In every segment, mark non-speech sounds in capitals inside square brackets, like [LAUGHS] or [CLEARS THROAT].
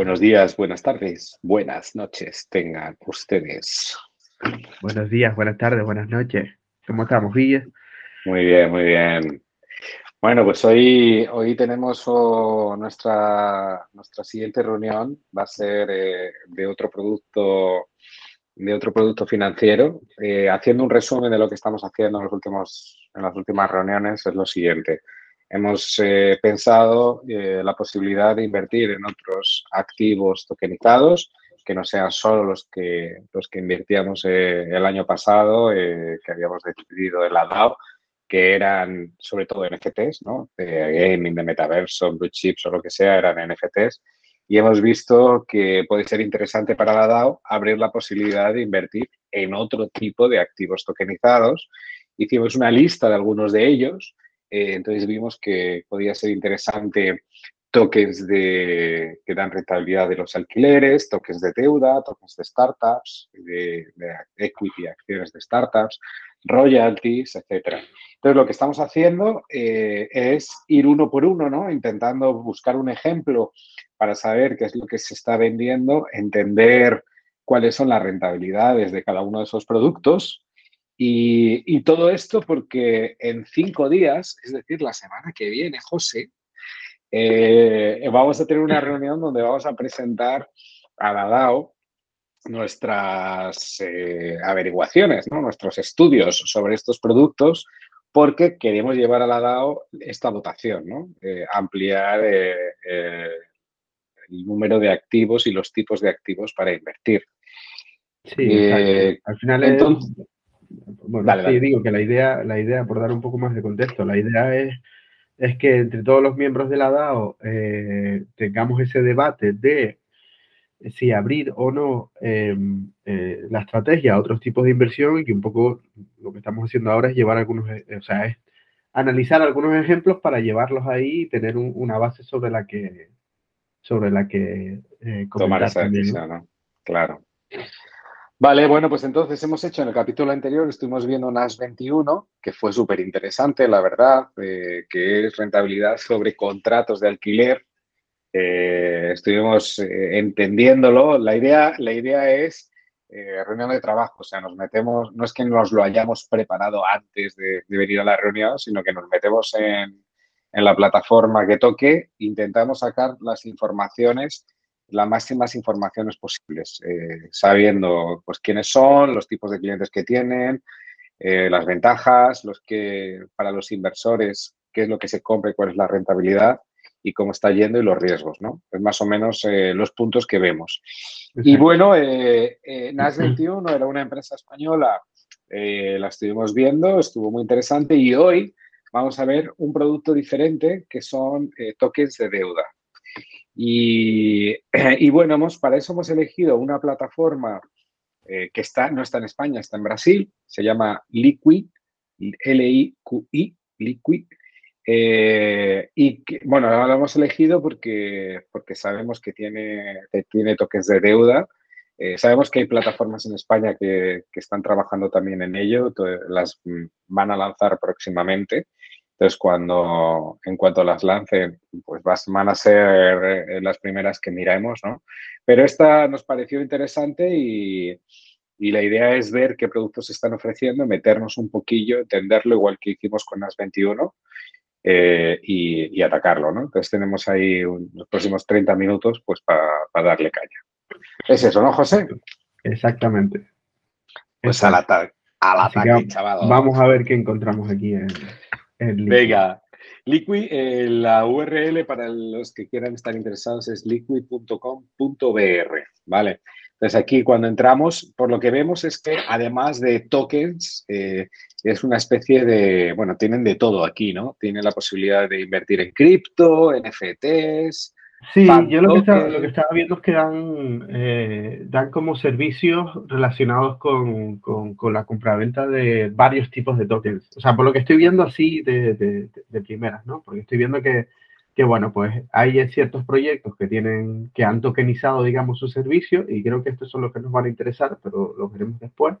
Buenos días, buenas tardes, buenas noches tengan ustedes. Buenos días, buenas tardes, buenas noches. ¿Cómo estamos, Villa? Muy bien, muy bien. Bueno, pues hoy, hoy tenemos oh, nuestra, nuestra siguiente reunión, va a ser eh, de otro producto de otro producto financiero. Eh, haciendo un resumen de lo que estamos haciendo en, los últimos, en las últimas reuniones, es lo siguiente. Hemos eh, pensado la posibilidad de invertir en otros activos tokenizados que no sean solo los que, los que invertíamos el año pasado, que habíamos decidido en la DAO, que eran sobre todo NFTs, ¿no? De gaming, de metaverso, blue chips o lo que sea, eran NFTs. Y hemos visto que puede ser interesante para la DAO abrir la posibilidad de invertir en otro tipo de activos tokenizados. Hicimos una lista de algunos de ellos. Eh, entonces vimos que podía ser interesante tokens de, que dan rentabilidad de los alquileres, tokens de deuda, tokens de startups, de, de equity, acciones de startups, royalties, etcétera. Entonces, lo que estamos haciendo eh, es ir uno por uno, ¿no? Intentando buscar un ejemplo para saber qué es lo que se está vendiendo, entender cuáles son las rentabilidades de cada uno de esos productos. Y, todo esto porque en cinco días, es decir, la semana que viene, José, eh, vamos a tener una reunión donde vamos a presentar a la DAO nuestras eh, averiguaciones, ¿no? nuestros estudios sobre estos productos porque queremos llevar a la DAO esta votación, ¿no? Eh, ampliar el número de activos y los tipos de activos para invertir. Sí, al final entonces, bueno, sí, digo que la idea, la idea, por dar un poco más de contexto, la idea es, es que entre todos los miembros de la DAO tengamos ese debate de si abrir o no em, eh, la estrategia a otros tipos de inversión y un poco lo que estamos haciendo ahora es llevar algunos, eh, o sea, es analizar algunos ejemplos para llevarlos ahí y tener una base sobre la que sobre la que eh, tomar esa decisión, ¿no? Claro. Vale, bueno, pues entonces hemos hecho en el capítulo anterior, estuvimos viendo NAS 21, que fue súper interesante, la verdad, que es rentabilidad sobre contratos de alquiler eh, estuvimos eh, entendiéndolo. La idea, la idea es eh, reunión de trabajo, o sea, nos metemos, no es que nos lo hayamos preparado antes de, venir a la reunión, sino que nos metemos en, en, la plataforma que toque, intentamos sacar las informaciones, las máximas informaciones posibles, sabiendo pues quiénes son, los tipos de clientes que tienen, las ventajas, los que para los inversores, qué es lo que se compra y cuál es la rentabilidad y cómo está yendo y los riesgos, ¿no? Es más o menos eh, los puntos que vemos. Y bueno, eh, eh NAS 21 era una empresa española, eh, la estuvimos viendo, estuvo muy interesante y hoy vamos a ver un producto diferente que son tokens de deuda. [CLEARS THROAT] Y, bueno, hemos, para eso hemos elegido una plataforma que está, no está en España, está en Brasil, se llama Liquid, L-I-Q-I, Liquid, eh, y bueno, lo hemos elegido porque, porque sabemos que tiene, tiene toques de deuda. Eh, sabemos que hay plataformas en España que, que, están trabajando también en ello, las van a lanzar próximamente. Entonces, cuando, en cuanto las lancen, pues van a ser eh, las primeras que miremos, ¿no? Pero esta nos pareció interesante y, y la idea es ver qué productos se están ofreciendo, meternos un poquillo, entenderlo igual que hicimos con las 21 eh, y, atacarlo, ¿no? Entonces tenemos ahí los próximos 30 minutos pues para darle caña. Es eso, ¿no, José? Exactamente. Pues al, ataque, al ataque, chaval. Vamos a ver qué encontramos aquí en, en Venga, Liquid, eh, la URL para los que quieran estar interesados es liquid.com.br, ¿vale? Entonces aquí cuando entramos, por lo que vemos es que además de tokens, eh, es una especie de, bueno, tienen de todo aquí, ¿no? Tienen la posibilidad de invertir en cripto, NFTs. Sí, yo lo que, estaba, lo que, estaba, viendo es que dan, eh, dan como servicios relacionados con, con, con la compraventa de varios tipos de tokens. O sea, por lo que estoy viendo así de, de, de primeras, ¿no? Porque estoy viendo que que bueno, pues hay ciertos proyectos que tienen, que han tokenizado, digamos, su servicio y creo que estos son los que nos van a interesar, pero los veremos después.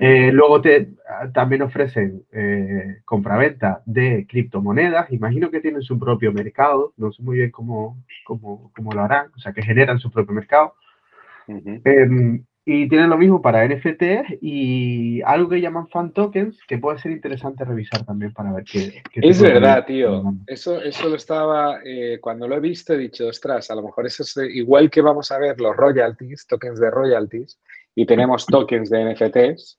Eh, luego te, también ofrecen eh, compraventa de criptomonedas. Imagino que tienen su propio mercado. No sé muy bien cómo, cómo, cómo lo harán. O sea, que generan su propio mercado. Y tienen lo mismo para NFTs y algo que llaman fan tokens, que puede ser interesante revisar también para ver qué. es verdad, tío. Eso, eso lo estaba, eh, cuando lo he visto, he dicho, ostras, a lo mejor eso es igual que vamos a ver los royalties, tokens de royalties, y tenemos tokens de NFTs.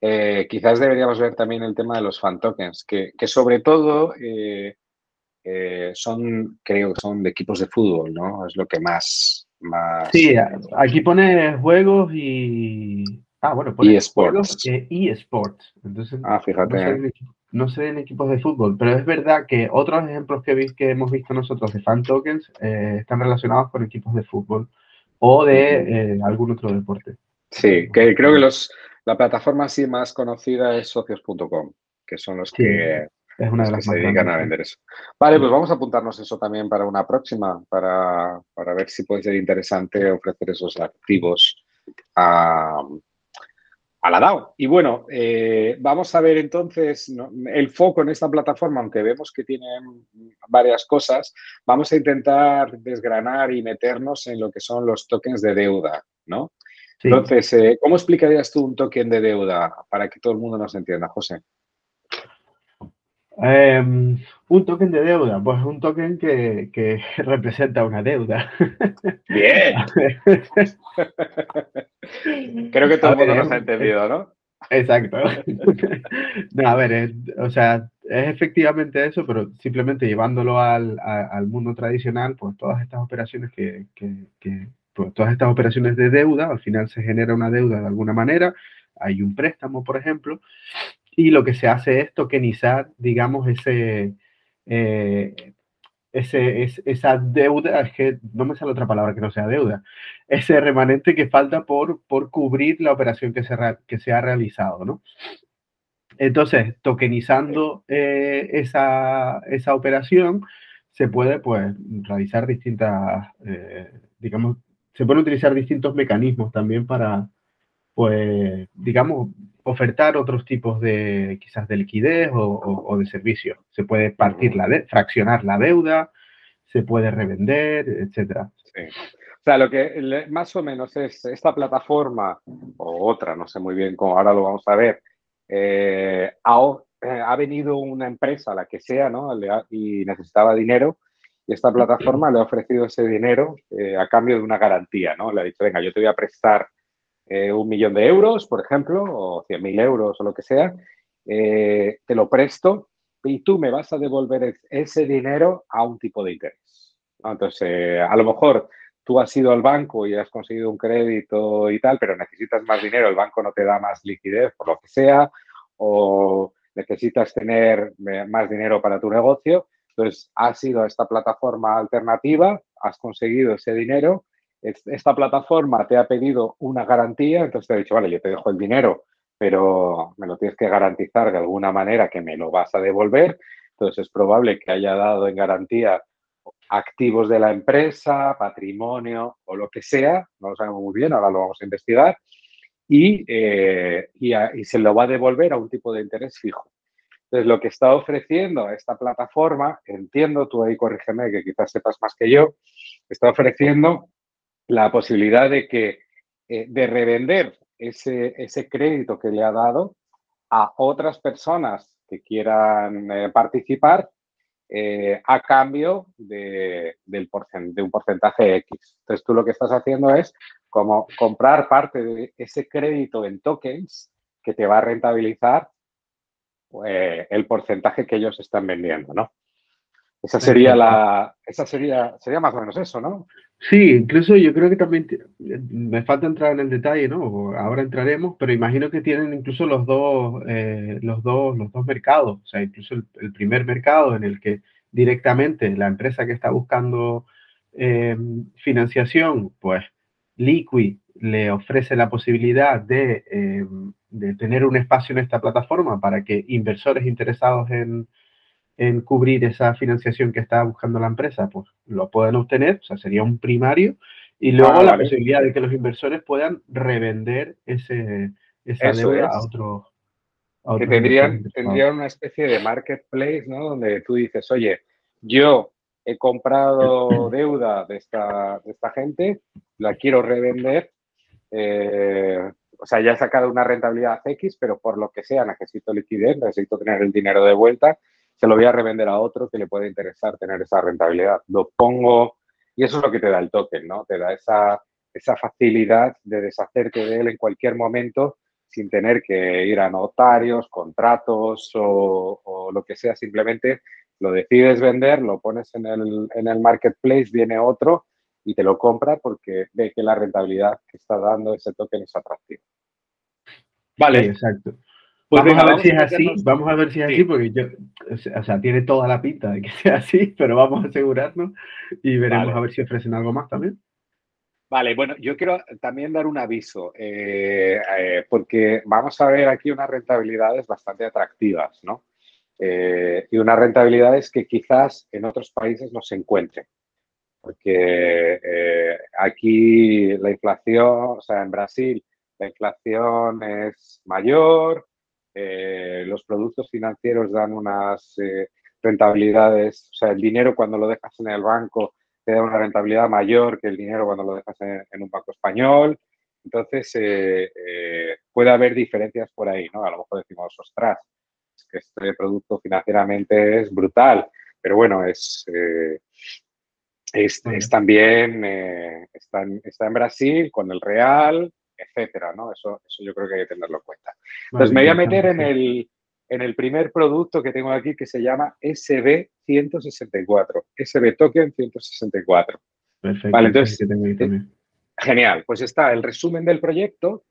Eh, quizás deberíamos ver también el tema de los fan tokens, que, que sobre todo eh, son, creo que son de equipos de fútbol, ¿no? Es lo que más, Sí, aquí pone juegos y. Ah, bueno, pone eSports. y eSports. Entonces, ah, fíjate. No sé, en equipos de fútbol, pero es verdad que otros ejemplos que, que hemos visto nosotros de fan tokens eh, están relacionados con equipos de fútbol o de eh, algún otro deporte. Sí, que creo que los, la plataforma así más conocida es socios.com, que son los que es una de las que se dedican a vender eso. Vale, pues vamos a apuntarnos eso también para una próxima, para, ver si puede ser interesante ofrecer esos activos a, la DAO. Y bueno, eh, vamos a ver entonces el foco en esta plataforma, aunque vemos que tienen varias cosas, vamos a intentar desgranar y meternos en lo que son los tokens de deuda, ¿no? Entonces, eh, ¿cómo explicarías tú un token de deuda para que todo el mundo nos entienda, José? Em, un token de deuda, pues un token que, [LAUGHS] representa una deuda. Bien. [LAUGHS] Creo que todo el mundo nos ha entendido, ¿no? Exacto. [LAUGHS] a ver, o sea, es efectivamente eso, pero simplemente llevándolo al, mundo tradicional, pues todas estas operaciones que, pues todas estas operaciones de deuda, al final se genera una deuda de alguna manera, hay un préstamo, por ejemplo, y lo que se hace es tokenizar, digamos, ese, eh, ese, esa deuda, es que no me sale otra palabra que no sea deuda, ese remanente que falta por, por cubrir la operación que se, que se ha realizado, ¿no? Entonces, tokenizando eh, esa, esa, operación, se puede, pues, realizar distintas, eh, digamos, se pueden utilizar distintos mecanismos también para, pues, digamos, ofertar otros tipos de, quizás, de liquidez o, de servicio. Se puede partir la de, fraccionar la deuda, se puede revender, etcétera. Sí. O sea, lo que más o menos es esta plataforma o otra, no sé muy bien cómo ahora lo vamos a ver, eh, eh, ha, venido una empresa, la que sea, ¿no? y necesitaba dinero y esta plataforma le ha ofrecido ese dinero eh, a cambio de una garantía, ¿no? Le ha dicho, venga, yo te voy a prestar eh, un millón de euros, por ejemplo, o 100.000 euros o lo que sea, eh, te lo presto y tú me vas a devolver ese dinero a un tipo de interés. Entonces, a lo mejor tú has ido al banco y has conseguido un crédito y tal, pero necesitas más dinero, el banco no te da más liquidez por lo que sea, o necesitas tener más dinero para tu negocio. Entonces, has ido a esta plataforma alternativa, has conseguido ese dinero esta plataforma te ha pedido una garantía, entonces te ha dicho, vale, yo te dejo el dinero, pero me lo tienes que garantizar de alguna manera que me lo vas a devolver. Entonces es probable que haya dado en garantía activos de la empresa, patrimonio o lo que sea, no lo sabemos muy bien, ahora lo vamos a investigar, y, eh, y, se lo va a devolver a un tipo de interés fijo. Entonces, lo que está ofreciendo esta plataforma, entiendo, tú ahí corrígeme, que quizás sepas más que yo, está ofreciendo la posibilidad de que eh, de revender ese, ese, crédito que le ha dado a otras personas que quieran eh, participar eh, a cambio de, del de un porcentaje X. Entonces tú lo que estás haciendo es como comprar parte de ese crédito en tokens que te va a rentabilizar el porcentaje que ellos están vendiendo, ¿no? Esa sería la, esa sería, sería más o menos eso, ¿no? Sí, incluso yo creo que también me falta entrar en el detalle, ¿no? Ahora entraremos, pero imagino que tienen incluso los dos, eh, los dos, los dos mercados, o sea, incluso el, primer mercado en el que directamente la empresa que está buscando eh, financiación, pues Liquid le ofrece la posibilidad de, eh, de tener un espacio en esta plataforma para que inversores interesados en, en cubrir esa financiación que está buscando la empresa, pues lo pueden obtener, o sea, sería un primario, y luego ah, la posibilidad de que los inversores puedan revender ese, esa deuda a otro. que tendrían, tendrían una especie de marketplace, ¿no? Donde tú dices, oye, yo he comprado deuda de esta, de esta gente, la quiero revender, eh, o sea, ya he sacado una rentabilidad X, pero por lo que sea necesito liquidez, necesito tener el dinero de vuelta, se lo voy a revender a otro que le puede interesar tener esa rentabilidad. Lo pongo, y eso es lo que te da el token, ¿no? Te da esa, facilidad de deshacerte de él en cualquier momento sin tener que ir a notarios, contratos o, lo que sea, simplemente lo decides vender, lo pones en el marketplace, viene otro y te lo compra porque ve que la rentabilidad que está dando ese token es atractiva. Vale. exacto. Pues vamos a ver si es así, vamos a ver si es así, porque yo, o sea, tiene toda la pinta de que [LAUGHS] sea así, pero vamos a asegurarnos y veremos a ver si ofrecen algo más también. Vale, bueno, yo quiero también dar un aviso, eh, eh, porque vamos a ver aquí unas rentabilidades bastante atractivas, ¿no? Eh, y unas rentabilidades que quizás en otros países no se encuentren. Porque eh, aquí la inflación, o sea, en Brasil la inflación es mayor, eh, los productos financieros dan unas rentabilidades, o sea, el dinero cuando lo dejas en el banco te da una rentabilidad mayor que el dinero cuando lo dejas en, un banco español. Entonces, puede haber diferencias por ahí, ¿no? A lo mejor decimos, ostras, que este producto financieramente es brutal, pero bueno, es, eh, es, también, eh, está, en, está, en, Brasil con el Real, etcétera, ¿no? Eso, eso yo creo que hay que tenerlo en cuenta. Entonces me voy a meter en el, en el primer producto que tengo aquí que se llama SB164, SB Token 164. Perfecto. Vale, entonces, genial, pues está el resumen del proyecto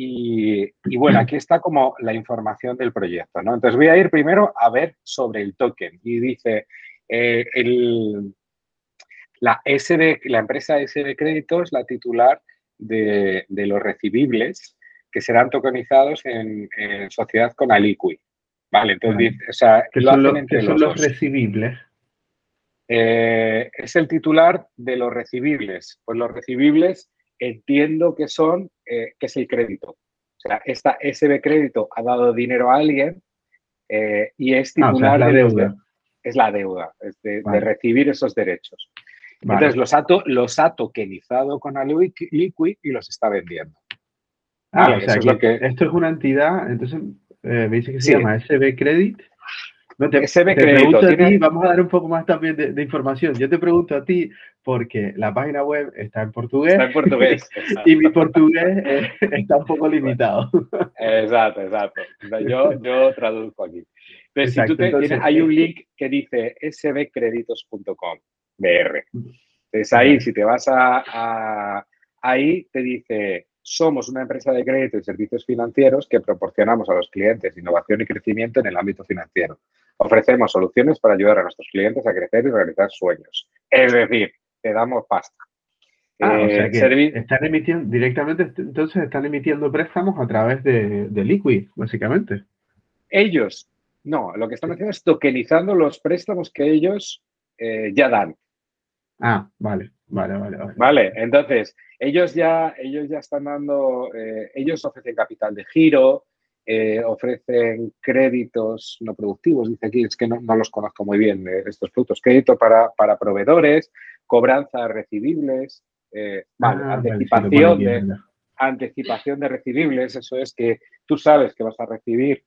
y, bueno, aquí está como la información del proyecto, ¿no? Entonces voy a ir primero a ver sobre el token. Y dice, eh, la, SB, la empresa SB Créditos, la titular de, los recibibles que serán tokenizados en, sociedad con Aliqui. Vale, entonces, o sea, ¿Qué lo son, entre los, los recibibles? Eh, es el titular de los recibibles. Pues los recibibles entiendo que son, eh, que es el crédito. O sea, esta SB crédito ha dado dinero a alguien eh, y es ah, titular la deuda. es la deuda, es de, recibir esos derechos. Entonces los ha, los ha tokenizado con Liquid y los está vendiendo. Ah, o sea, que, esto es una entidad, entonces eh, me dice que se llama SB Credit no, te, pregunto a ti, vamos a dar un poco más también de, información. Yo te pregunto a ti porque la página web está en portugués. Está en portugués. [LAUGHS] y mi portugués está un poco limitado. Exacto, exacto. Yo, yo traduzco aquí. Pero si tú te, tienes, hay un link que dice sbcreditos.com, BR. Entonces ahí, si te vas a, a, ahí, te dice somos una empresa de crédito y servicios financieros que proporcionamos a los clientes innovación y crecimiento en el ámbito financiero. Ofrecemos soluciones para ayudar a nuestros clientes a crecer y realizar sueños. Es decir, te damos pasta. Ah, o sea eh, que están emitiendo directamente, entonces están emitiendo préstamos a través de, Liquid, básicamente. Ellos, no, lo que están haciendo es tokenizando los préstamos que ellos eh, ya dan. Ah, vale, vale, vale, vale. Vale, entonces, ellos ya, ellos ya están dando, eh, ellos ofrecen capital de giro, eh, ofrecen créditos no productivos, dice aquí, es que no, los conozco muy bien eh, estos productos, crédito para, para proveedores, cobranza recibibles, ah, anticipación, de, anticipación de recibibles, eso es que tú sabes que vas a recibir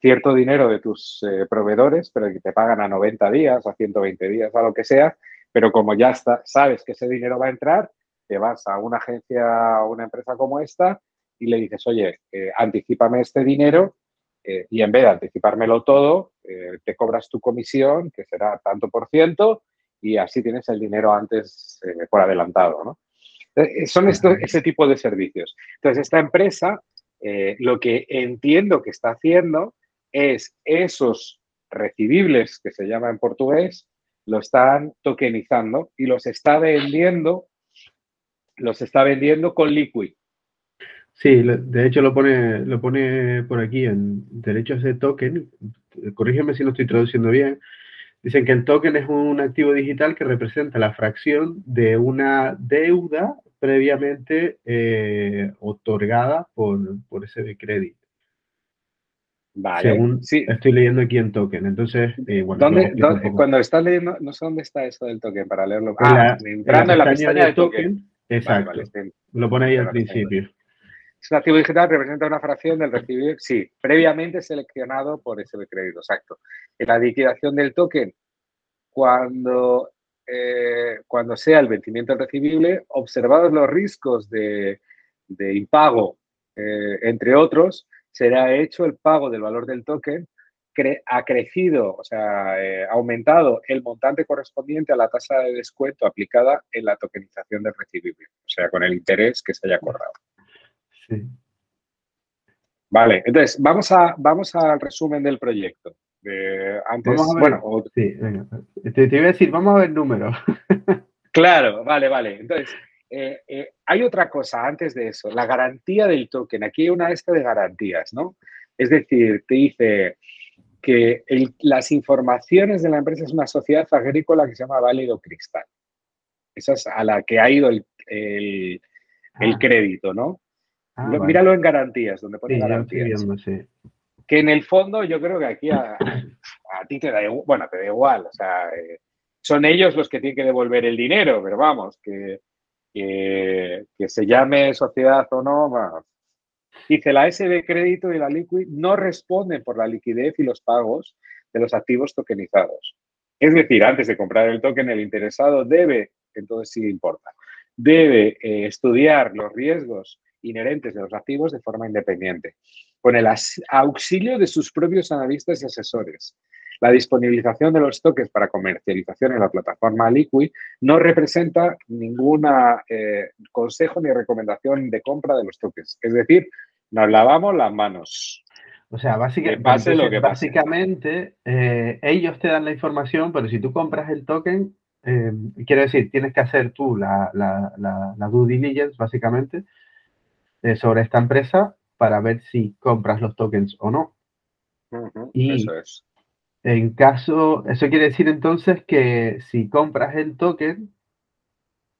cierto dinero de tus proveedores, pero que te pagan a 90 días, a 120 días, a lo que sea, pero como ya está, sabes que ese dinero va a entrar, te vas a una agencia o una empresa como esta y le dices, oye, eh, anticipame este dinero eh, y en vez de anticipármelo todo, eh, te cobras tu comisión, que será tanto por ciento, y así tienes el dinero antes por adelantado. ¿no? son ese tipo de servicios. Entonces, esta empresa lo que entiendo que está haciendo es esos recibibles, que se llama en portugués, lo están tokenizando y los está vendiendo los está vendiendo con Liquid. Sí, de hecho lo pone, lo pone por aquí en derechos de token. Corrígeme si no estoy traduciendo bien. Dicen que el token es un activo digital que representa la fracción de una deuda previamente eh, otorgada por, por ese crédito. Vale, Según sí. estoy leyendo aquí en token. Entonces, eh, bueno, cuando estás leyendo, no sé dónde está eso del token para leerlo. Ah, entrando en la, pestaña, de token. Exacto. lo pone ahí al principio. Es un activo digital, representa una fracción del recibible, sí, previamente seleccionado por ese de crédito, exacto. En la liquidación del token, cuando, eh, cuando sea el vencimiento recibible, observados los riesgos de, impago, eh, entre otros, será hecho el pago del valor del token, ha crecido, o sea, eh, ha aumentado el montante correspondiente a la tasa de descuento aplicada en la tokenización del recibible, o sea, con el interés que se haya acordado. Sí. Vale, entonces, vamos, a, vamos al resumen del proyecto. antes, bueno, sí, Te, te, iba a decir, vamos a ver números. [LAUGHS] claro, vale, vale. Entonces, eh, eh, hay otra cosa antes de eso, la garantía del token. Aquí hay una esta de garantías, ¿no? Es decir, te dice que las informaciones de la empresa es una sociedad agrícola que se llama Válido Cristal. Esa es a la que ha ido el, ah. crédito, ¿no? Ah, míralo en garantías, donde pone garantías. Que en el fondo yo creo que aquí a, ti te da igual, bueno, te da igual, o sea, eh, son ellos los que tienen que devolver el dinero, pero vamos, que que, se llame sociedad o no, dice la SB Crédito y la Liquid no responden por la liquidez y los pagos de los activos tokenizados. Es decir, antes de comprar el token, el interesado debe, entonces sí importa, debe eh, estudiar los riesgos inherentes de los activos de forma independiente, con el auxilio de sus propios analistas y asesores, la disponibilización de los tokens para comercialización en la plataforma Liquid no representa ningún eh, consejo ni recomendación de compra de los tokens. Es decir, nos lavamos las manos. O sea, básicamente, eh, ellos te dan la información, pero si tú compras el token, eh, quiere decir, tienes que hacer tú la, due diligence, básicamente, sobre esta empresa para ver si compras los tokens o no. y eso es. En caso, eso quiere decir entonces que si compras el token,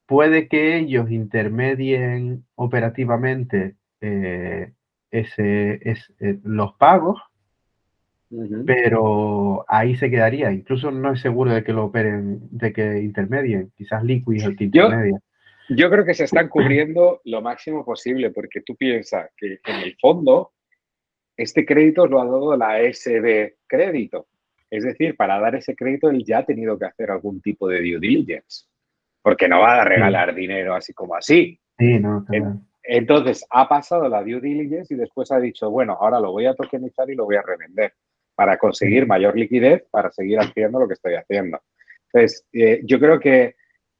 puede que ellos intermedien operativamente eh, ese, eh, los pagos, pero ahí se quedaría. Incluso no es seguro de que lo operen, de que intermedien. Quizás Liquid es el que intermedia. Yo, creo que se están cubriendo lo máximo posible, porque tú piensas que en el fondo este crédito lo ha dado la SB Crédito. Es decir, para dar ese crédito él ya ha tenido que hacer algún tipo de due diligence, porque no va a regalar dinero así como así. Sí, no, Entonces ha pasado la due diligence y después ha dicho, bueno, ahora lo voy a tokenizar y lo voy a revender para conseguir mayor liquidez, para seguir haciendo lo que estoy haciendo. Entonces, eh, yo creo que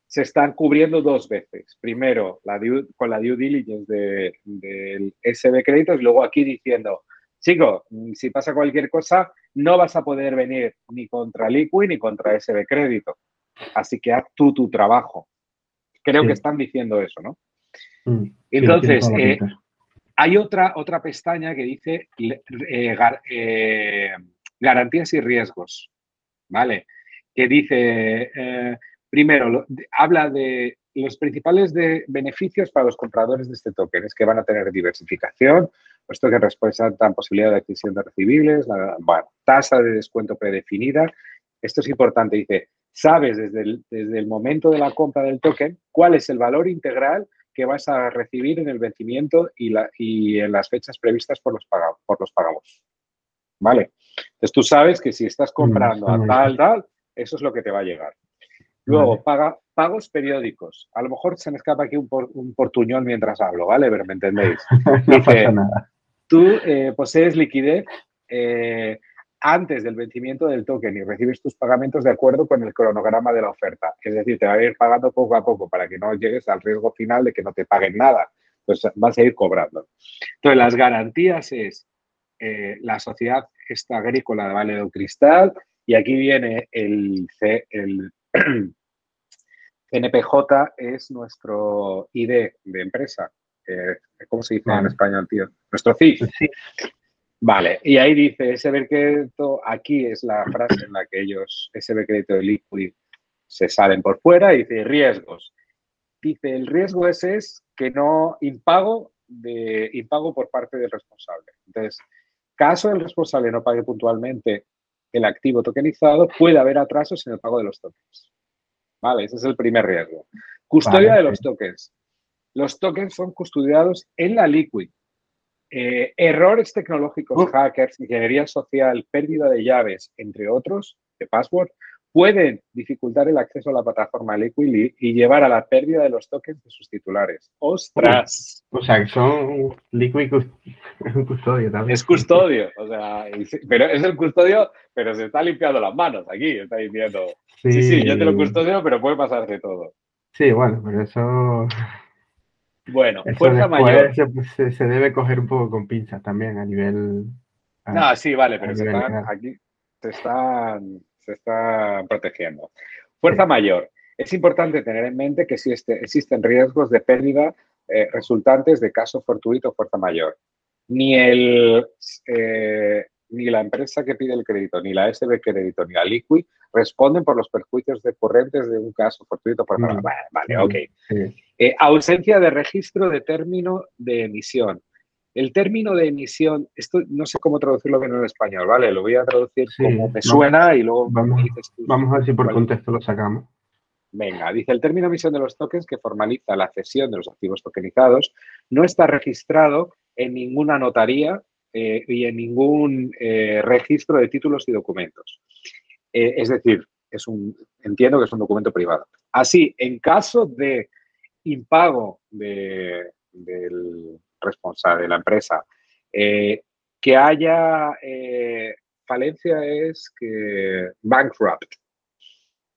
se están cubriendo dos veces. Primero, la con la due diligence del de, SB Créditos y luego aquí diciendo, chico, si pasa cualquier cosa, no vas a poder venir ni contra Liquid ni contra SB Crédito. Así que haz tú tu trabajo. Creo que están diciendo eso, ¿no? Mm, Entonces, eh, hay otra, otra pestaña que dice eh, eh, garantías y riesgos, ¿vale? Que dice, primero, habla de los principales de beneficios para los compradores de este token es que van a tener diversificación, puesto que representan posibilidad de adquisición de recibibles, la tasa de descuento predefinida. Esto es importante, dice, sabes desde el, desde el momento de la compra del token cuál es el valor integral que vas a recibir en el vencimiento y, la, y en las fechas previstas por los, pagos, por los pagos. ¿Vale? Entonces tú sabes que si estás comprando a tal, tal, eso es lo que te va a llegar. Luego, paga, pagos periódicos. A lo mejor se me escapa aquí un, un portuñón mientras hablo, ¿vale? Pero me entendéis. [LAUGHS] no pasa nada. Tú eh, posees liquidez eh, antes del vencimiento del token y recibes tus pagamentos de acuerdo con el cronograma de la oferta. Es decir, te va a ir pagando poco a poco para que no llegues al riesgo final de que no te paguen nada. Pues vas a ir cobrando. Entonces, las garantías es eh, la sociedad esta agrícola de Valle Cristal y aquí viene el, el [CLEARS THROAT] NPJ es nuestro ID de empresa. ¿Cómo se dice en español, tío? Nuestro CIF. Vale, y ahí dice SB Crédito, aquí es la frase en la que ellos, SB Crédito de Liquid, se salen por fuera y dice riesgos. dice, el riesgo ese es que no impago, de, impago por parte del responsable. Entonces, caso el responsable no pague puntualmente el activo tokenizado, puede haber atrasos en el pago de los tokens. ¿Vale? Ese es el primer riesgo. Custodia de los tokens. Los tokens son custodiados en la Liquid. Eh, errores tecnológicos, hackers, ingeniería social, pérdida de llaves, entre otros, de password, pueden dificultar el acceso a la plataforma Liquid y llevar a la pérdida de los tokens de sus titulares. ¡Ostras! O sea, que son Liquid [LAUGHS] custodio también. Es custodio, o sea, pero es el custodio, pero se está limpiando las manos aquí, está diciendo. Sí, sí, yo te lo custodio, pero puede pasar de todo. Sí, bueno, pero eso... Bueno, fuerza mayor. Se, debe coger un poco con pinzas también a nivel... no, sí, vale, pero se están, aquí se están se está protegiendo. Fuerza mayor. Es importante tener en mente que existen riesgos de pérdida eh, resultantes de caso fortuito o fuerza mayor. Ni, el, eh, ni la empresa que pide el crédito, ni la SB crédito, ni la Liquid responden por los perjuicios decurrentes de un caso fortuito o fuerza mayor. Vale, ok. Eh, ausencia de registro de término de emisión. El término de emisión, esto no sé cómo traducirlo bien en español, ¿vale? Lo voy a traducir como me suena y luego vamos, vamos a ver si por contexto lo sacamos. Venga, dice el término de emisión de los tokens que formaliza la cesión de los activos tokenizados no está registrado en ninguna notaría eh, y en ningún eh, registro de títulos y documentos. Eh, es decir, es un, entiendo que es un documento privado. Así, en caso de impago del, responsable de la empresa. Eh, que haya eh, falencia es que bankrupt.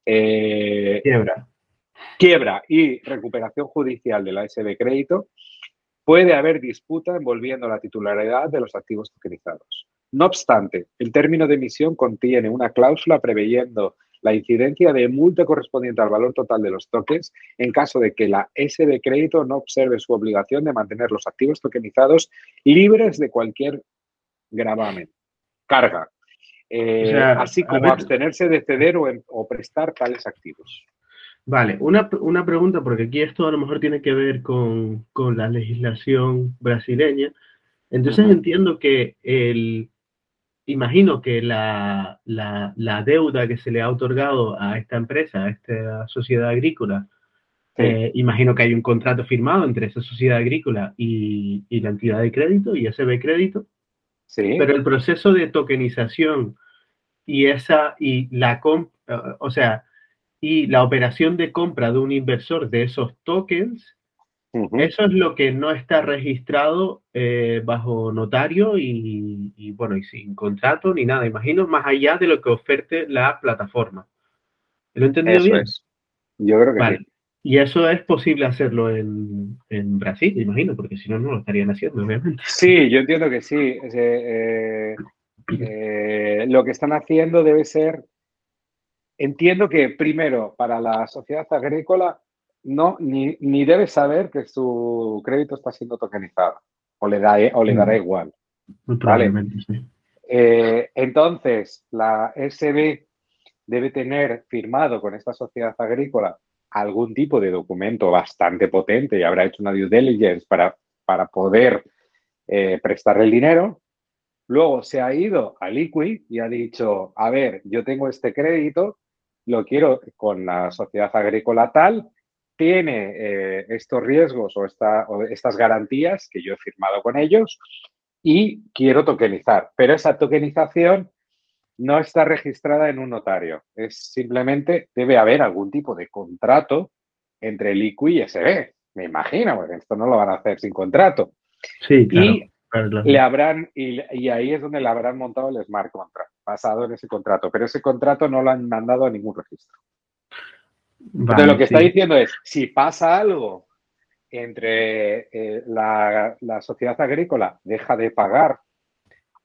Eh, quiebra. Quiebra y recuperación judicial de la SB crédito. Puede haber disputa envolviendo la titularidad de los activos tokenizados. No obstante, el término de emisión contiene una cláusula preveyendo la incidencia de multa correspondiente al valor total de los tokens en caso de que la S de crédito no observe su obligación de mantener los activos tokenizados libres de cualquier gravamen, carga, eh, así como abstenerse de ceder o, prestar tales activos. Vale, una, pregunta, porque aquí esto a lo mejor tiene que ver con, la legislación brasileña. Entonces entiendo que el, imagino que la, deuda que se le ha otorgado a esta empresa, a esta sociedad agrícola, eh, imagino que hay un contrato firmado entre esa sociedad agrícola y, la entidad de crédito y SB Crédito. Sí. Pero el proceso de tokenización y esa y la o sea, y la operación de compra de un inversor de esos tokens eso es lo que no está registrado eh, bajo notario y, bueno, y sin contrato ni nada. Imagino más allá de lo que oferte la plataforma. ¿Lo he entendido bien? Yo creo que sí. Y eso es posible hacerlo en, Brasil, imagino, porque si no, no lo estarían haciendo, obviamente. Sí, yo entiendo que sí. Eh, eh, lo que están haciendo debe ser. Entiendo que primero, para la sociedad agrícola, no, ni, ni debe saber que su crédito está siendo tokenizado o le, da, o le dará igual. Eh, entonces, la SB debe tener firmado con esta sociedad agrícola algún tipo de documento bastante potente y habrá hecho una due diligence para, para poder eh, prestarle el dinero. Luego se ha ido a Liquid y ha dicho, a ver, yo tengo este crédito, lo quiero con la sociedad agrícola tal, tiene eh, estos riesgos o, estas garantías que yo he firmado con ellos y quiero tokenizar. Pero esa tokenización no está registrada en un notario. Es simplemente debe haber algún tipo de contrato entre Liqui y SB. Me imagino, porque esto no lo van a hacer sin contrato. Sí, claro. Y le habrán, y, ahí es donde le habrán montado el smart contract, basado en ese contrato. Pero ese contrato no lo han mandado a ningún registro lo que está diciendo es, si pasa algo entre eh, la, sociedad agrícola deja de pagar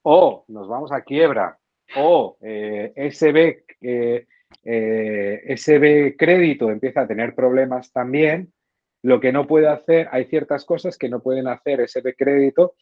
o nos vamos a quiebra o eh, SB, eh, SB crédito empieza a tener problemas también, lo que no puede hacer, hay ciertas cosas que no pueden hacer SB crédito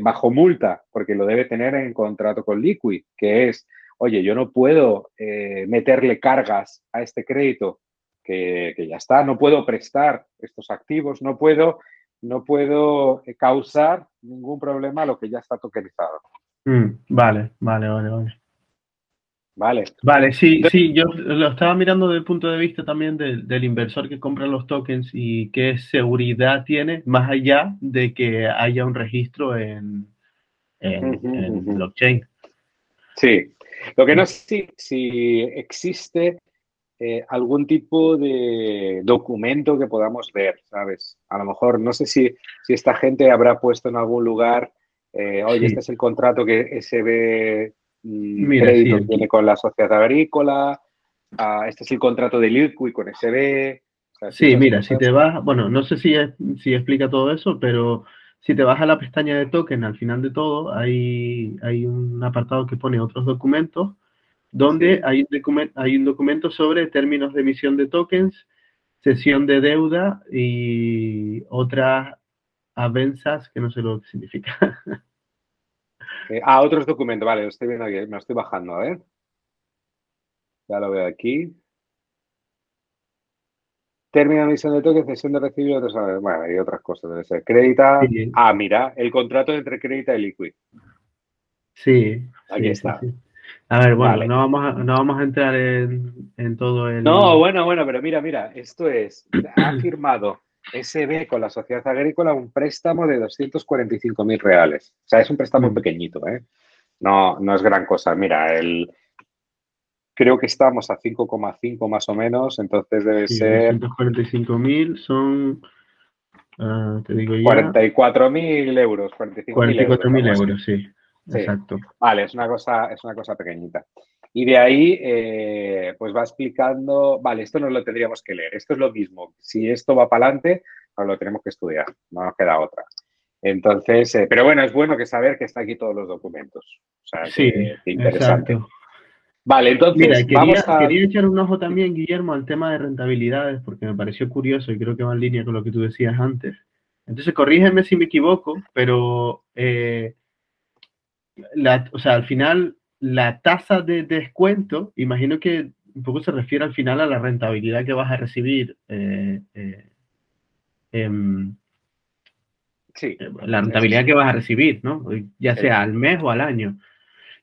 bajo multa, porque lo debe tener en contrato con Liquid, que es oye, yo no puedo eh, meterle cargas a este crédito que, ya está, no puedo prestar estos activos, no puedo, no puedo eh, causar ningún problema a lo que ya está tokenizado. Mm, vale, vale, vale, vale. Vale. Vale, sí, sí, yo lo estaba mirando desde el punto de vista también del, inversor que compra los tokens y qué seguridad tiene, más allá de que haya un registro en, en, blockchain. Sí, lo que no sé si, existe eh, algún tipo de documento que podamos ver, ¿sabes? A lo mejor, no sé si, si esta gente habrá puesto en algún lugar, eh, oye, este es el contrato que SB Mm, crédito tiene con la sociedad agrícola, ah, este es el contrato de Liquid con SB. sí, mira, si te vas, bueno, no sé si, si explica todo eso, pero si te vas a la pestaña de token, al final de todo, hay, hay un apartado que pone otros documentos, donde hay, un hay un documento sobre términos de emisión de tokens, sesión de deuda y otras avenzas que no sé lo que significa. Eh, ah, otros documentos, vale, lo estoy viendo aquí, me lo estoy bajando, a ver. Ya lo veo aquí. Término de emisión de toque, cesión de recibo, bueno, hay otras cosas, debe ser. Crédita. Ah, mira, el contrato entre crédita y liquid. Sí. Aquí está. a ver, bueno, no, vamos a, no vamos a entrar en, en todo el. No, bueno, bueno, pero mira, mira, esto es. Ha firmado SB con la sociedad agrícola un préstamo de 245 mil reales. O sea, es un préstamo mm. pequeñito, ¿eh? No, no es gran cosa. Mira, el, creo que estamos a 5,5 más o menos, entonces debe ser... 245 mil son, uh, te digo 44 mil euros, 44 mil euros, sí. Exacto. Vale, es una cosa, es una cosa pequeñita. Y de ahí, eh, pues va explicando, vale, esto no lo tendríamos que leer, esto es lo mismo. Si esto va para adelante, lo tenemos que estudiar, no nos queda otra. Entonces, eh, pero bueno, es bueno que saber que está aquí todos los documentos. O sea, sí, interesante. Vale, entonces Mira, quería, vamos a... quería echar un ojo también, Guillermo, al tema de rentabilidades, porque me pareció curioso y creo que va en línea con lo que tú decías antes. Entonces, corrígeme si me equivoco, pero, eh, la, o sea, al final la tasa de descuento, imagino que un poco se refiere al final a la rentabilidad que vas a recibir. Eh, eh, em, sí. La rentabilidad que vas a recibir, ¿no? Ya sea al mes o al año.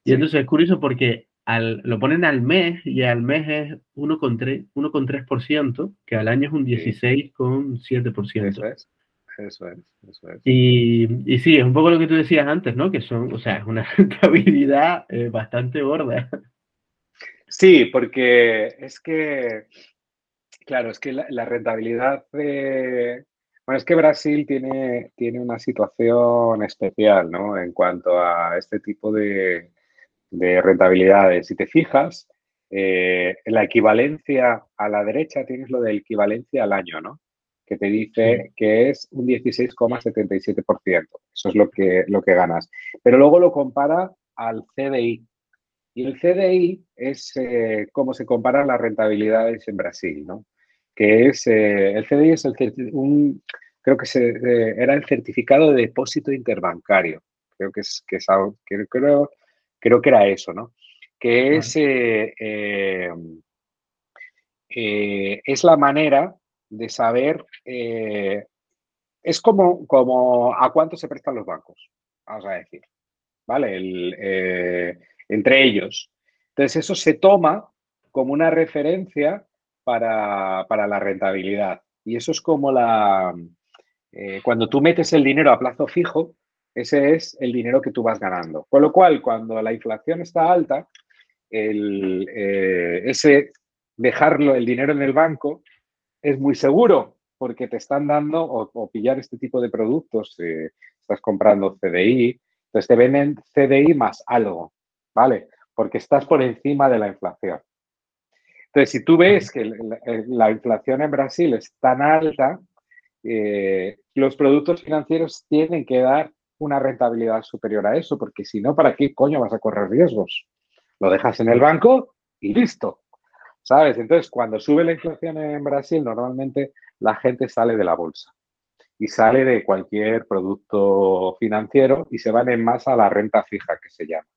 Y entonces es curioso porque al, lo ponen al mes y al mes es 1,3%, que al año es un 16,7%. Eso es. Eso es, eso es. Y, y, sí, es un poco lo que tú decías antes, ¿no? Que son, o sea, es una [LAUGHS] rentabilidad eh, bastante gorda. Sí, porque es que, claro, es que la, rentabilidad. Bueno, es que Brasil tiene, tiene una situación especial, ¿no? En cuanto a este tipo de, de rentabilidades. Si te fijas, eh, la equivalencia a la derecha tienes lo de equivalencia al año, ¿no? que te dice que es un 16,77%. Eso es lo que, lo que ganas. Pero luego lo compara al CDI. Y el CDI es eh, cómo se comparan las rentabilidades en Brasil, ¿no? Que es, eh, el CDI es el, un, creo que se, eh, era el certificado de depósito interbancario. Creo que es, que es algo, creo, creo que era eso, ¿no? Que es, es la manera de saber, eh, es como, como a cuánto se prestan los bancos, vamos a decir, ¿vale? Eh, entre ellos. Entonces, eso se toma como una referencia para, la rentabilidad. Y eso es como la... Eh, cuando tú metes el dinero a plazo fijo, ese es el dinero que tú vas ganando. Con lo cual, cuando la inflación está alta, el, ese dejarlo, el dinero en el banco, es muy seguro porque te están dando o, pillar este tipo de productos, eh, estás comprando CDI, entonces te venden CDI más algo, ¿vale? Porque estás por encima de la inflación. Entonces, si tú ves que la, inflación en Brasil es tan alta, eh, los productos financieros tienen que dar una rentabilidad superior a eso, porque si no, ¿para qué coño vas a correr riesgos? Lo dejas en el banco y listo. ¿sabes? Entonces, cuando sube la inflación en Brasil, normalmente la gente sale de la bolsa y sale de cualquier producto financiero y se van en masa a la renta fija, que se llama.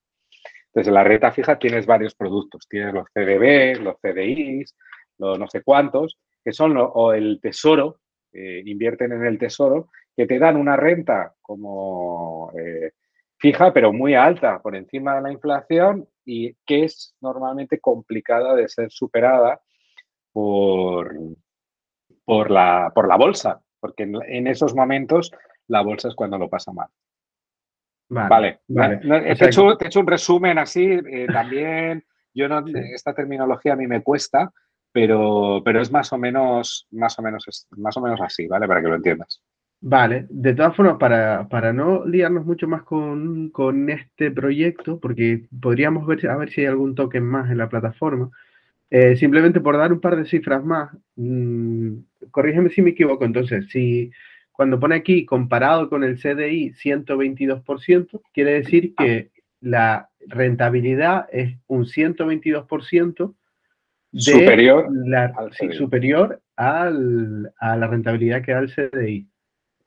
Entonces, en la renta fija tienes varios productos. Tienes los CDBs, los CDIs, los no sé cuántos. que son o el tesoro, eh, invierten en el tesoro, que te dan una renta como eh, fija, pero muy alta, por encima de la inflación y que es normalmente complicada de ser superada por, por, la, por la bolsa, porque en, esos momentos la bolsa es cuando lo pasa mal. Vale, vale. te, he hecho, un resumen así, eh, también yo no, esta terminología a mí me cuesta, pero, pero es más o menos, más o menos, más o menos así, ¿vale? Para que lo entiendas. Vale, de todas formas, para, para no liarnos mucho más con, con, este proyecto, porque podríamos ver a ver si hay algún token más en la plataforma, eh, simplemente por dar un par de cifras más, mmm, corrígeme si me equivoco, entonces, si cuando pone aquí comparado con el CDI 122%, quiere decir que la rentabilidad es un 122% superior, superior al, a la rentabilidad que da el CDI.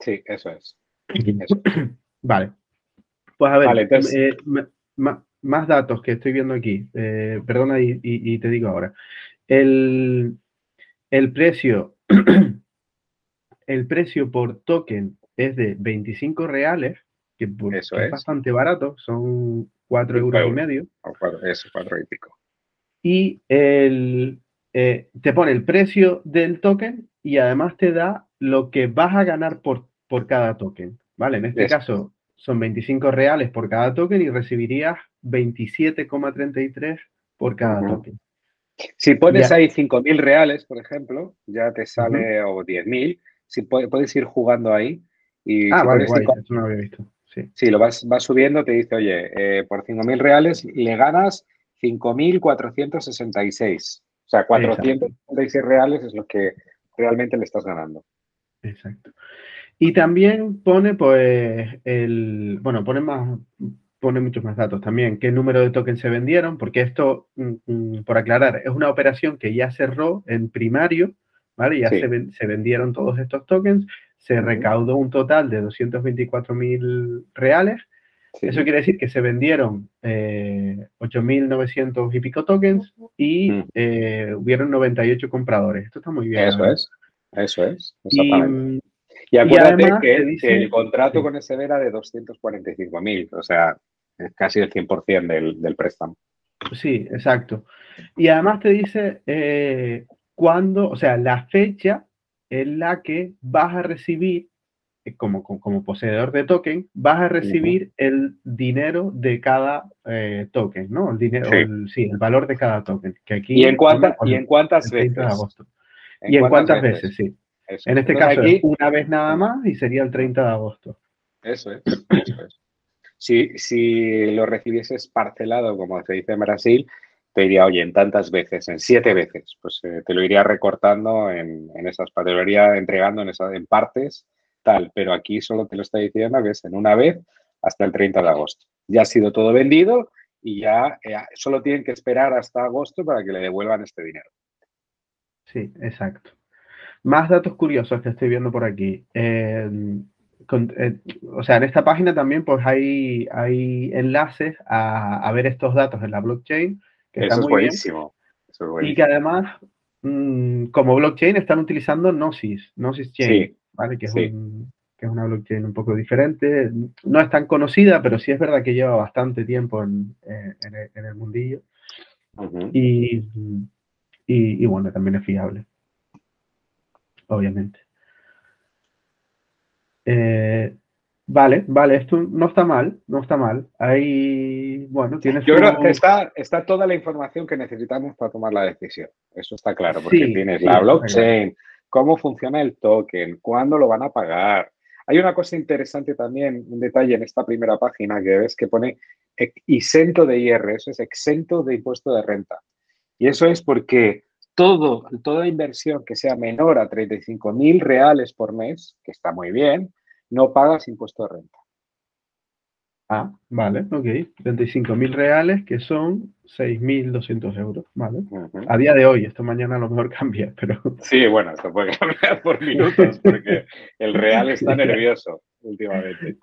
Sí, eso es. [CLEARS THROAT] Vale. Pues a ver, eh, más datos que estoy viendo aquí. Eh, perdona y, te digo ahora. El, precio, [CLEARS THROAT] el precio por token es de 25 reales, que, Eso es. bastante barato, son 4 euros, y medio. eso, 4 y pico. Y el, eh, te pone el precio del token y además te da lo que vas a ganar por, por cada token. ¿Vale? En este caso son 25 reales por cada token y recibirías 27,33 por cada token. Si pones ahí 5.000 reales, por ejemplo, ya te sale, o 10.000, si puedes ir jugando ahí. Y ah, vale, eso no lo había visto. Sí, sí lo vas, vas subiendo, te dice, oye, eh, por 5.000 reales le ganas 5.466. O sea, 466 reales es lo que realmente le estás ganando. Exacto. Y también pone, pues, el, bueno, pone más, pone muchos más datos también, qué número de tokens se vendieron, porque esto, mm, mm, por aclarar, es una operación que ya cerró en primario, ¿vale? Ya se, vendieron todos estos tokens, se recaudó un total de 224 mil reales. Eso quiere decir que se vendieron eh, 8.900 y pico tokens y mm. eh, hubieron 98 compradores. Esto está muy bien. Eso es, eso es. Exactamente. Y acuérdate que, el contrato con ese era de 245.000, o sea, es casi el 100% del, del préstamo. Sí, exacto. Y además te dice eh, cuándo, o sea, la fecha en la que vas a recibir, eh, como, como, poseedor de token, vas a recibir el dinero de cada eh, token, ¿no? El dinero, sí. El, valor de cada token. Que aquí ¿Y en, cuánta, ¿y en cuántas veces? ¿Y en cuántas veces? Sí. En este caso, aquí, una vez nada más y sería el 30 de agosto. Eso es. Si, si, lo recibieses parcelado, como se dice en Brasil, te diría, oye, en tantas veces, en siete veces, pues eh, te lo iría recortando en, en esas, te lo iría entregando en, esas, en partes, tal, pero aquí solo te lo está diciendo que es en una vez hasta el 30 de agosto. Ya ha sido todo vendido y ya eh, solo tienen que esperar hasta agosto para que le devuelvan este dinero. Sí, exacto. Más datos curiosos que estoy viendo por aquí. Eh, eh, o sea, en esta página también pues hay, hay enlaces a, ver estos datos en la blockchain. Que Eso, es buenísimo. Y que además, mm, como blockchain, están utilizando Gnosis, Gnosis Chain, ¿vale? que, es una blockchain un poco diferente. No es tan conocida, pero sí es verdad que lleva bastante tiempo en, el, mundillo. y, y bueno, también es fiable obviamente. Eh, vale, vale, esto no está mal, no está mal. Ahí, bueno, tienes. Yo creo que está, está toda la información que necesitamos para tomar la decisión. Eso está claro, porque tienes la blockchain, cómo funciona el token, cuándo lo van a pagar. Hay una cosa interesante también, un detalle en esta primera página que ves que pone exento de IR, eso es exento de impuesto de renta. Y eso es porque todo, toda inversión que sea menor a 35 mil reales por mes, que está muy bien, no pagas impuesto de renta. Ah, vale, ok. 35 mil reales, que son 6.200 euros, ¿vale? A día de hoy, esto mañana a lo mejor cambia, [LAUGHS] pero... Sí, bueno, esto puede cambiar por minutos, porque el real está [LAUGHS] nervioso últimamente.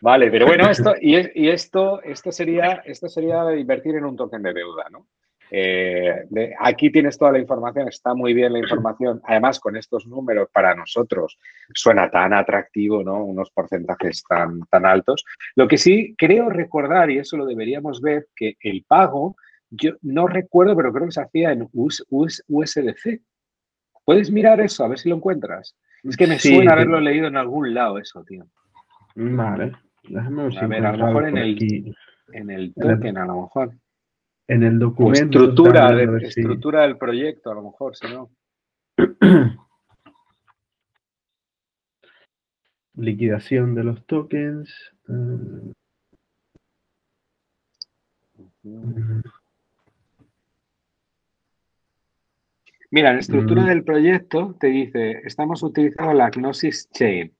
Vale, pero bueno, esto, y, y, esto, esto, sería, esto sería invertir en un token de deuda, ¿no? Eh, aquí tienes toda la información, está muy bien la información. [CLEARS THROAT] Además, con estos números para nosotros suena tan atractivo, ¿no? Unos porcentajes tan, tan altos. Lo que sí creo recordar, y eso lo deberíamos ver, que el pago, yo no recuerdo, pero creo que se hacía en USDC. ¿Puedes mirar eso? A ver si lo encuentras. Es que me suena haberlo leído en algún lado eso, tío. Vale. Déjame ver, a, ver, a lo mejor en el, en el token, a lo mejor. En el documento. estructura, de, estructura del proyecto, a lo mejor, si no. [CLEARS THROAT] Liquidación de los tokens. Uh, Mira, la estructura del proyecto te dice, estamos utilizando la Gnosis Chain.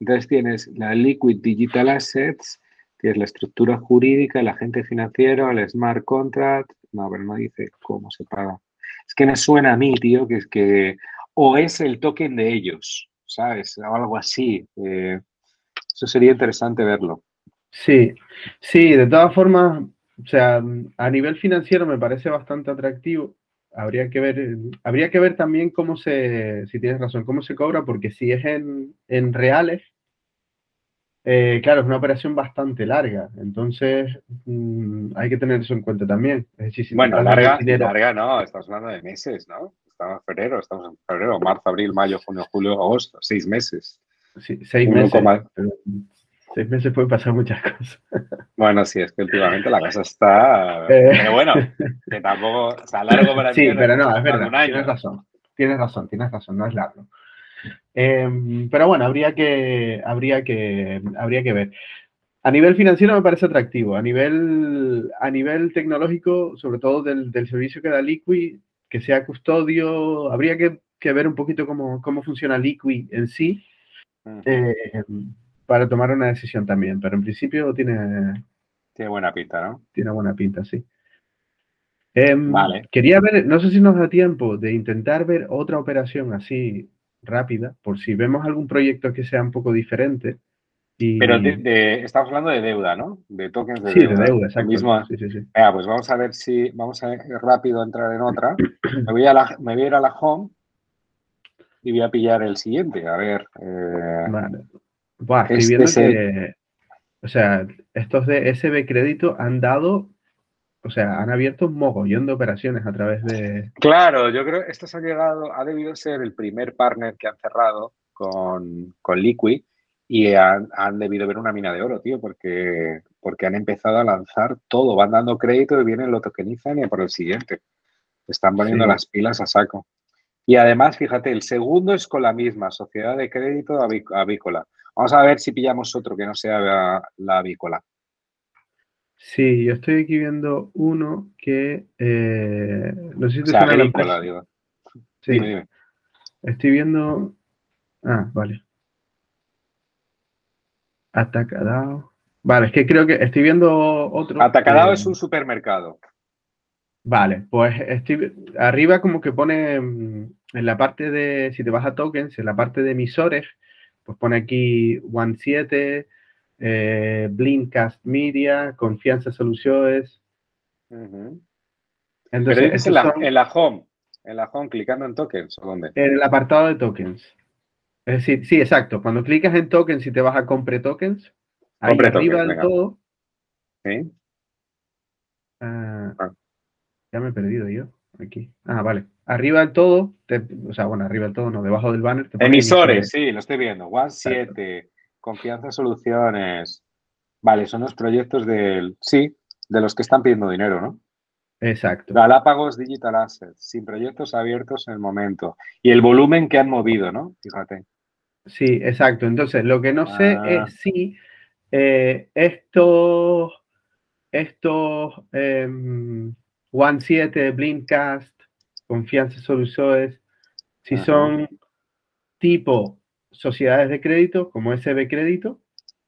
Entonces tienes la Liquid Digital Assets, que es la estructura jurídica, el agente financiero, el smart contract. No, pero no dice cómo se paga. Es que me suena a mí, tío, que es que o es el token de ellos, ¿sabes? O algo así. Eh, eso sería interesante verlo. Sí, sí, de todas formas, o sea, a nivel financiero me parece bastante atractivo habría que ver, habría que ver también cómo se, si tienes razón, cómo se cobra, porque si es en, reales, eh, claro, es una operación bastante larga, entonces mm, hay que tener eso en cuenta también. bueno, larga, larga no, estamos hablando de meses, ¿no? Estamos en febrero, estamos en febrero, marzo, abril, mayo, junio, julio, agosto, seis meses. Sí, seis meses seis meses pueden pasar muchas cosas. [LAUGHS] Bueno, sí, es que últimamente la cosa está. Eh. Pero bueno, que tampoco. O sea, largo para Sí, pero no, es verdad. Tienes razón. Tienes razón, tienes razón, no es largo. Em, pero bueno, habría que, habría que, habría que ver. A nivel financiero me parece atractivo. A nivel, a nivel tecnológico, sobre todo del, servicio que da Liquid, que sea custodio, habría que, ver un poquito cómo, cómo funciona Liquid en sí para tomar una decisión también, pero en principio tiene... Tiene buena pinta, ¿no? Tiene buena pinta, sí. Em, vale. Quería ver, no sé si nos da tiempo de intentar ver otra operación así rápida, por si vemos algún proyecto que sea un poco diferente. Pero estamos hablando de deuda, ¿no? De tokens de deuda. Sí, de deuda, exacto. Mismo, sí, sí, sí. pues vamos a ver si, vamos a rápido entrar en otra. Me voy a, la, me voy a ir a la home y voy a pillar el siguiente. A ver. Eh, vale. Buah, estoy este viendo que, o sea, estos de SB Crédito han dado, o sea, han abierto un mogollón de operaciones a través de... Claro, yo creo que estos han llegado, ha debido ser el primer partner que han cerrado con, con Liquid y han, debido ver una mina de oro, tío, porque, porque han empezado a lanzar todo, van dando crédito y vienen, lo tokenizan y por el siguiente. Están poniendo las pilas a saco. Y además, fíjate, el segundo es con la misma, Sociedad de Crédito Avícola. Vamos a ver si pillamos otro que no sea la, avícola. Sí, yo estoy aquí viendo uno que eh, no sé si te avícola, digo. Sí. Estoy viendo. Ah, vale. Atacadao. Vale, es que creo que estoy viendo otro. Atacadao es un supermercado. Vale, pues estoy arriba como que pone mm, en la parte de, si te vas a tokens, en la parte de emisores, pues pone aquí One 7, eh, Blinkcast Media, Confianza Soluciones. Entonces, en la, home, en la home, clicando en tokens, ¿o dónde? En el apartado de tokens. Es decir, sí, exacto. Cuando clicas en tokens y te vas a compre tokens, ahí arriba del todo. ¿Sí? Ah, ah. Ya me he perdido yo. Aquí. Ah, vale. Arriba del todo, o sea, bueno, arriba del todo, no, debajo del banner. emisores, sí, lo estoy viendo. One 7, Confianza Soluciones. Vale, son los proyectos del, sí, de los que están pidiendo dinero, ¿no? Exacto. Galápagos Digital Assets, sin proyectos abiertos en el momento. Y el volumen que han movido, ¿no? Fíjate. Sí, exacto. Entonces, lo que no sé ah. es si eh, estos, estos em, One 7, Blinkcast, Confianza Soluciones, si son tipo sociedades de crédito, como SB Crédito,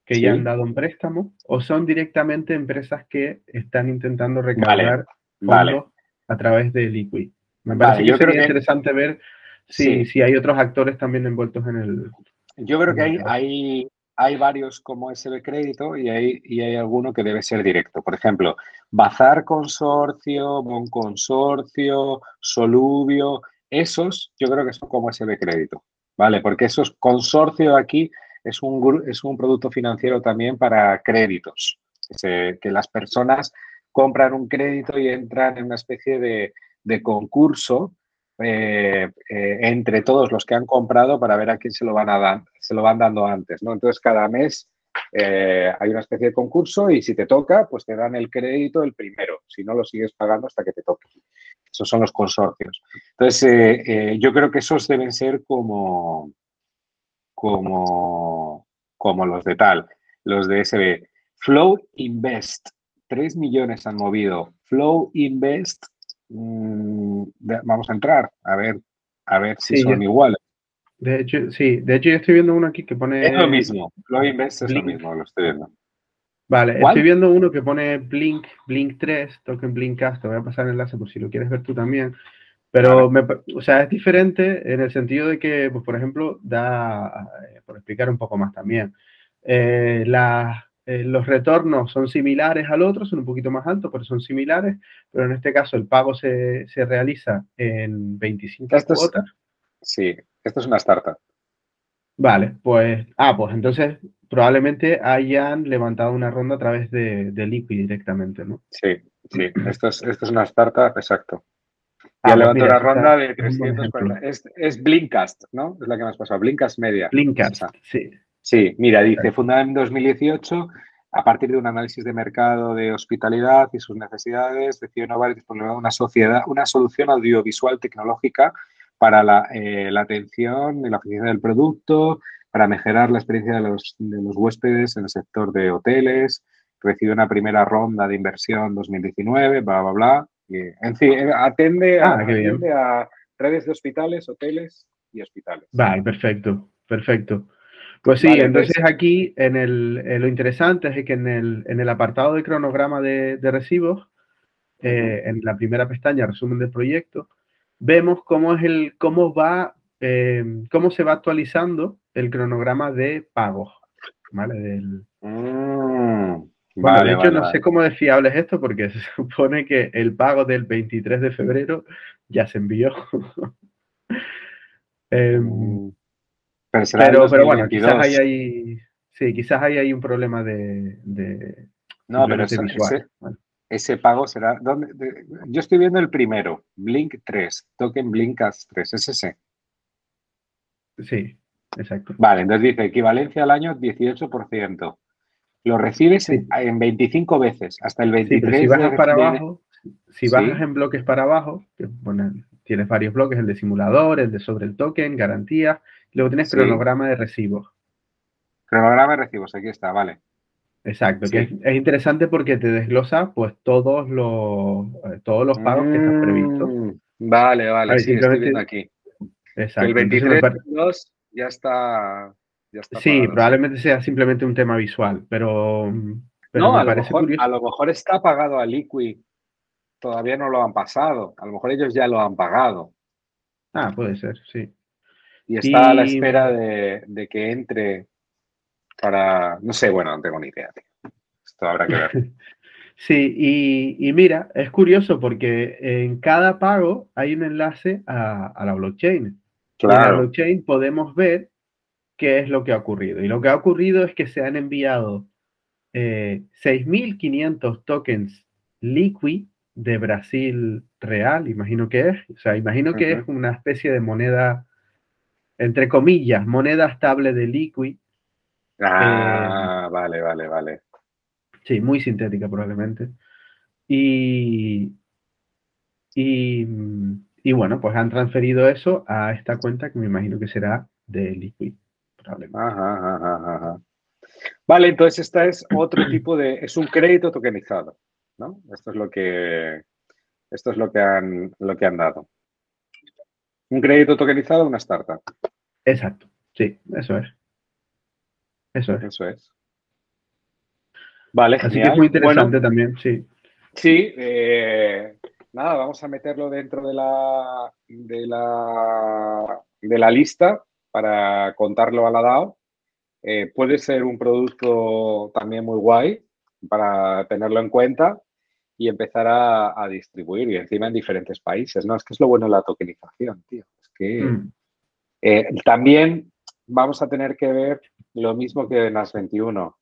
que ya han dado un préstamo, o son directamente empresas que están intentando recaudar fondos a través de Liquid. Me parece que sería interesante ver si, si, hay otros actores también envueltos en el. Yo creo que hay, hay, hay varios como SB Crédito y hay, y hay alguno que debe ser directo. Por ejemplo, Bazar Consorcio, Bon Consorcio, Solubio, esos yo creo que son como SB Crédito, ¿vale? Porque esos consorcio aquí es un, es un producto financiero también para créditos, que las personas compran un crédito y entran en una especie de, concurso eh, eh, entre todos los que han comprado para ver a quién se lo van a dar, se lo van dando antes, ¿no? Entonces cada mes eh, hay una especie de concurso y si te toca, pues te dan el crédito el primero, si no lo sigues pagando hasta que te toque. Esos son los consorcios. Entonces yo creo que esos deben ser como, como, como los de tal, los de SB. Flow Invest, 3 millones han movido. Flow Invest, mm, vamos a entrar a ver, a ver si son iguales. De hecho, sí, de hecho yo estoy viendo uno aquí que pone... Es lo mismo, Flow Invest es lo mismo, lo estoy viendo. Vale, estoy viendo uno que pone Blink, Blink 3, token Blinkcast, te voy a pasar el enlace por si lo quieres ver tú también. Pero, o sea, es diferente en el sentido de que, pues, por ejemplo, da, eh, por explicar un poco más también, eh, eh, los retornos son similares al otro, son un poquito más altos, pero son similares, pero en este caso el pago se, realiza en 25 esto cuotas. sí, esto es una startup. Vale, pues, ah, pues entonces probablemente hayan levantado una ronda a través de, de Liquid directamente, ¿no? Sí, sí, esto es, esto es una startup, exacto. Ah, y levantado una ronda de 340. Es, es Blinkcast, ¿no? Es la que me has pasado. Blinkcast Media. Blinkcast, sí. Sí, mira, dice, fundada en 2018, a partir de un análisis de mercado de hospitalidad y sus necesidades, decidió innovar y disponer de una, sociedad, una solución audiovisual tecnológica para la, eh, atención y la oficina del producto, para mejorar la experiencia de los, huéspedes en el sector de hoteles. Recibió una primera ronda de inversión 2019, bla, bla, bla. en fin, eh, atende, a, ah, a redes de hospitales, hoteles y hospitales. Vale, perfecto, perfecto. Pues sí, entonces aquí en el, eh, lo interesante es que en el, en el apartado de cronograma de, recibos, eh, en la primera pestaña, resumen del proyecto, vemos cómo es el, cómo va, eh, cómo se va actualizando el cronograma de pagos. ¿Vale? Del, mm, de hecho, no sé cómo de fiable es esto, porque [LAUGHS] se supone que el pago del 23 de febrero ya se envió. [LAUGHS] Em, pero, pero, bueno, quizás hay ahí, sí, quizás hay ahí un problema de... no, pero ese, pago será... ¿dónde? yo estoy viendo el primero, Blink 3, token Blinkas 3, es ese. Sí, exacto. Vale, entonces dice equivalencia al año 18%. Lo recibes en 25 veces, hasta el 23. si bajas para abajo, si bajas en bloques para abajo, que, bueno, tienes varios bloques, el de simulador, el de sobre el token, garantía, Luego tienes cronograma de recibos. Cronograma de recibos, aquí está, vale. Exacto, que es, interesante porque te desglosa pues todos los, eh, todos los pagos que están previstos. Mm, vale, vale, sí, estoy viendo aquí. Exacto. El 23 ya está, ya está Sí, probablemente sea simplemente un tema visual, pero, no, a, lo mejor, a lo mejor está pagado a Liquid. Todavía no lo han pasado. A lo mejor ellos ya lo han pagado. Ah, puede ser, sí y está a la espera de, que entre para, no sé, bueno, no tengo ni idea. Esto habrá que ver. [LAUGHS] Sí, y, mira, es curioso porque en cada pago hay un enlace a, la blockchain. Claro. En la blockchain podemos ver qué es lo que ha ocurrido. Y lo que ha ocurrido es que se han enviado 6.500 eh, tokens Liquid de Brasil real, imagino que es. O sea, imagino que es una especie de moneda entre comillas, moneda estable de Liquid. Ah, eh, vale, vale, vale. Sí, muy sintética probablemente. Y, y, bueno, pues han transferido eso a esta cuenta que me imagino que será de Liquid. Probablemente. Ajá, ajá, ajá. Vale, entonces esta es otro [CLEARS THROAT] tipo de, es un crédito tokenizado, ¿no? Esto es lo que, esto es lo que han, lo que han dado. Un crédito tokenizado a una startup. Exacto, sí, eso es. Eso es. Eso es. Vale, Así que es muy interesante también, sí. Sí, eh, nada, vamos a meterlo dentro de la, de la, de la lista para contarlo a la DAO. eh, puede ser un producto también muy guay para tenerlo en cuenta y empezar a, distribuir y encima en diferentes países, ¿no? Es que es lo bueno de la tokenización, tío. Es que mm. eh, también vamos a tener que ver lo mismo que en las 21.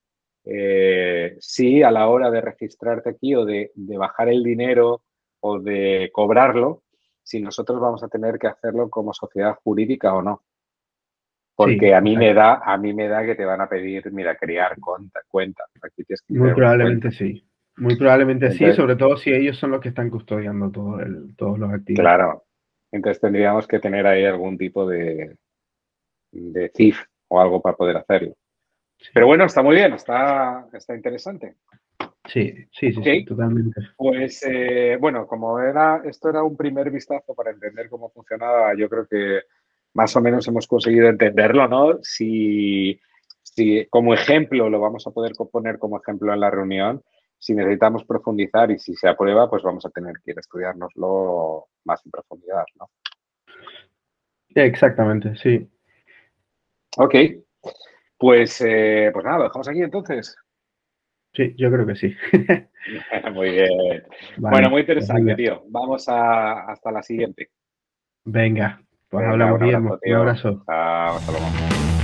Eh, si a la hora de registrarte aquí o de, bajar el dinero o de cobrarlo, si nosotros vamos a tener que hacerlo como sociedad jurídica o no. Porque a mí me da, a mí me da que te van a pedir, mira, crear cuenta, cuenta. Muy probablemente sí. Muy probablemente sí, sobre todo si ellos son los que están custodiando todo el, todos los activos. Claro. Entonces tendríamos que tener ahí algún tipo de, de CIF o algo para poder hacerlo. Pero bueno, está muy bien, está, está interesante. Sí, sí, sí, totalmente. Pues eh, bueno, como era, esto era un primer vistazo para entender cómo funcionaba, yo creo que más o menos hemos conseguido entenderlo, ¿no? Si, si como ejemplo lo vamos a poder poner como ejemplo en la reunión, si necesitamos profundizar y si se aprueba, pues vamos a tener que ir a estudiárnoslo más en profundidad, ¿no? Exactamente, sí. Ok, pues, eh, pues nada, lo dejamos aquí entonces. Sí, yo creo que sí. [LAUGHS] [LAUGHS] muy bien. bueno, muy interesante, tío. Vamos a, hasta la siguiente. Venga, pues hablamos bien. Un abrazo. hasta luego.